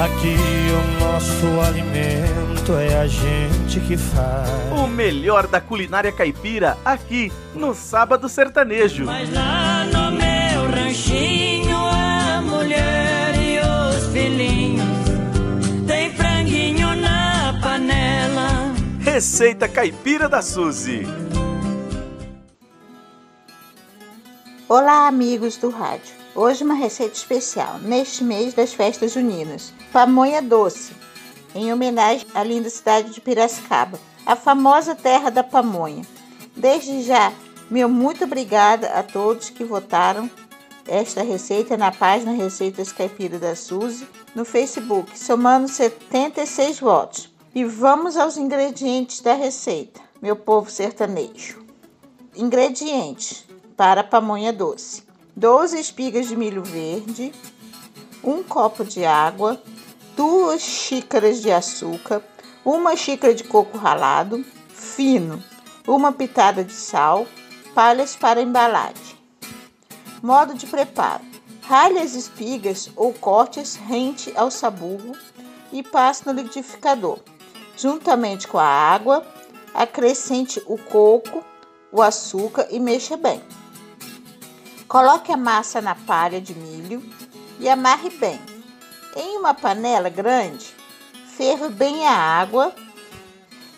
Aqui o nosso alimento é a gente que faz. O melhor da culinária caipira aqui no Sábado Sertanejo. Mas lá no meu ranchinho a mulher e os filhinhos tem franguinho na panela. Receita Caipira da Suzy. Olá, amigos do rádio. Hoje uma receita especial, neste mês das festas juninas. Pamonha doce, em homenagem à linda cidade de Piracicaba, a famosa terra da pamonha. Desde já, meu muito obrigada a todos que votaram esta receita na página Receitas Caipira da Suzy no Facebook, somando 76 votos. E vamos aos ingredientes da receita, meu povo sertanejo. Ingredientes para pamonha doce: 12 espigas de milho verde, um copo de água, duas xícaras de açúcar, uma xícara de coco ralado fino, uma pitada de sal, palhas para embalagem. Modo de preparo: rale as espigas ou corte-as rente ao sabugo e passe no liquidificador. Juntamente com a água, acrescente o coco, o açúcar e mexa bem. Coloque a massa na palha de milho e amarre bem. Em uma panela grande, ferva bem a água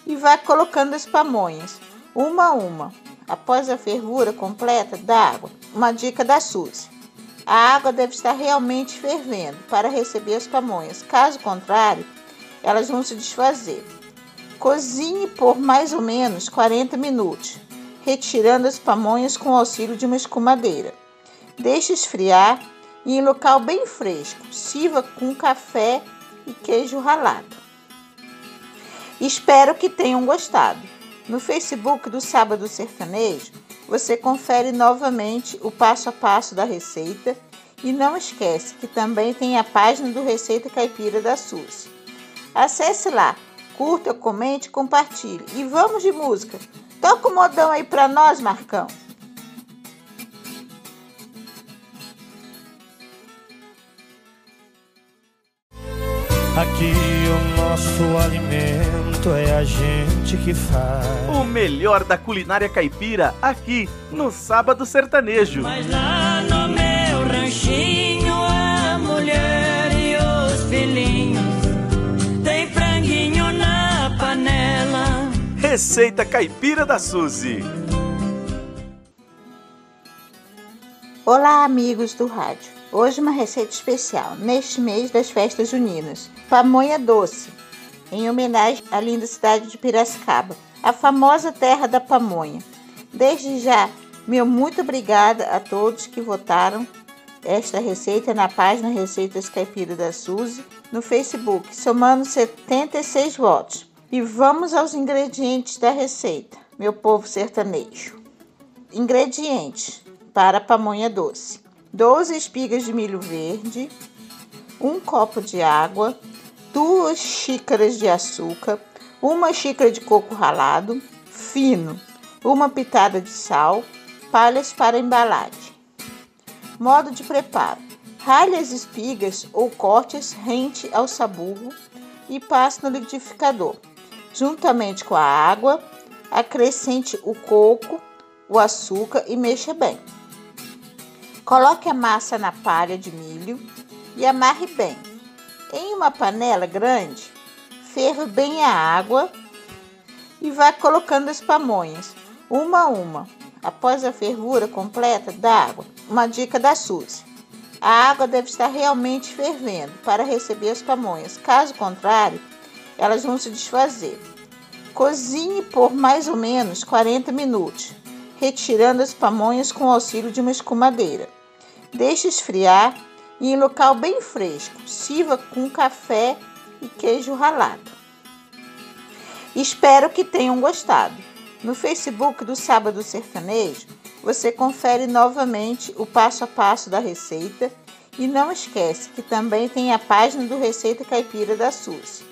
e vá colocando as pamonhas, uma a uma. Após a fervura completa da água, uma dica da Suzy. A água deve estar realmente fervendo para receber as pamonhas, caso contrário, elas vão se desfazer. Cozinhe por mais ou menos 40 minutos, retirando as pamonhas com o auxílio de uma escumadeira. Deixe esfriar e em local bem fresco. Sirva com café e queijo ralado. Espero que tenham gostado. No Facebook do Sábado Sertanejo, você confere novamente o passo a passo da receita e não esquece que também tem a página do Receita Caipira da SUS. Acesse lá, curta, comente, compartilhe e vamos de música. Toca o modão aí para nós, Marcão. Aqui o nosso alimento é a gente que faz. O melhor da culinária caipira aqui no Sábado Sertanejo. Mas lá no meu ranchinho a mulher e os filhinhos tem franguinho na panela. Receita Caipira da Suzy. Olá, amigos do rádio. Hoje uma receita especial, neste mês das festas juninas. Pamonha doce, em homenagem à linda cidade de Piracicaba, a famosa terra da pamonha. Desde já, meu muito obrigada a todos que votaram esta receita na página Receitas Caipira da Suzy no Facebook, somando 76 votos. E vamos aos ingredientes da receita, meu povo sertanejo. Ingredientes para pamonha doce: 12 espigas de milho verde, um copo de água, duas xícaras de açúcar, uma xícara de coco ralado fino, uma pitada de sal, palhas para embalagem. Modo de preparo: rale as espigas ou corte-as rente ao sabugo e passe no liquidificador. Juntamente com a água, acrescente o coco, o açúcar e mexa bem. Coloque a massa na palha de milho e amarre bem. Em uma panela grande, ferva bem a água e vá colocando as pamonhas, uma a uma. Após a fervura completa da água, uma dica da Suzy. A água deve estar realmente fervendo para receber as pamonhas, caso contrário, elas vão se desfazer. Cozinhe por mais ou menos 40 minutos, retirando as pamonhas com o auxílio de uma escumadeira. Deixe esfriar e em local bem fresco. Sirva com café e queijo ralado. Espero que tenham gostado. No Facebook do Sábado Sertanejo, você confere novamente o passo a passo da receita e não esquece que também tem a página do Receita Caipira da SUS.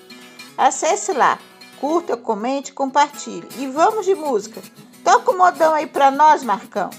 Acesse lá, curta, comente, compartilhe e vamos de música. Toca o modão aí para nós, Marcão.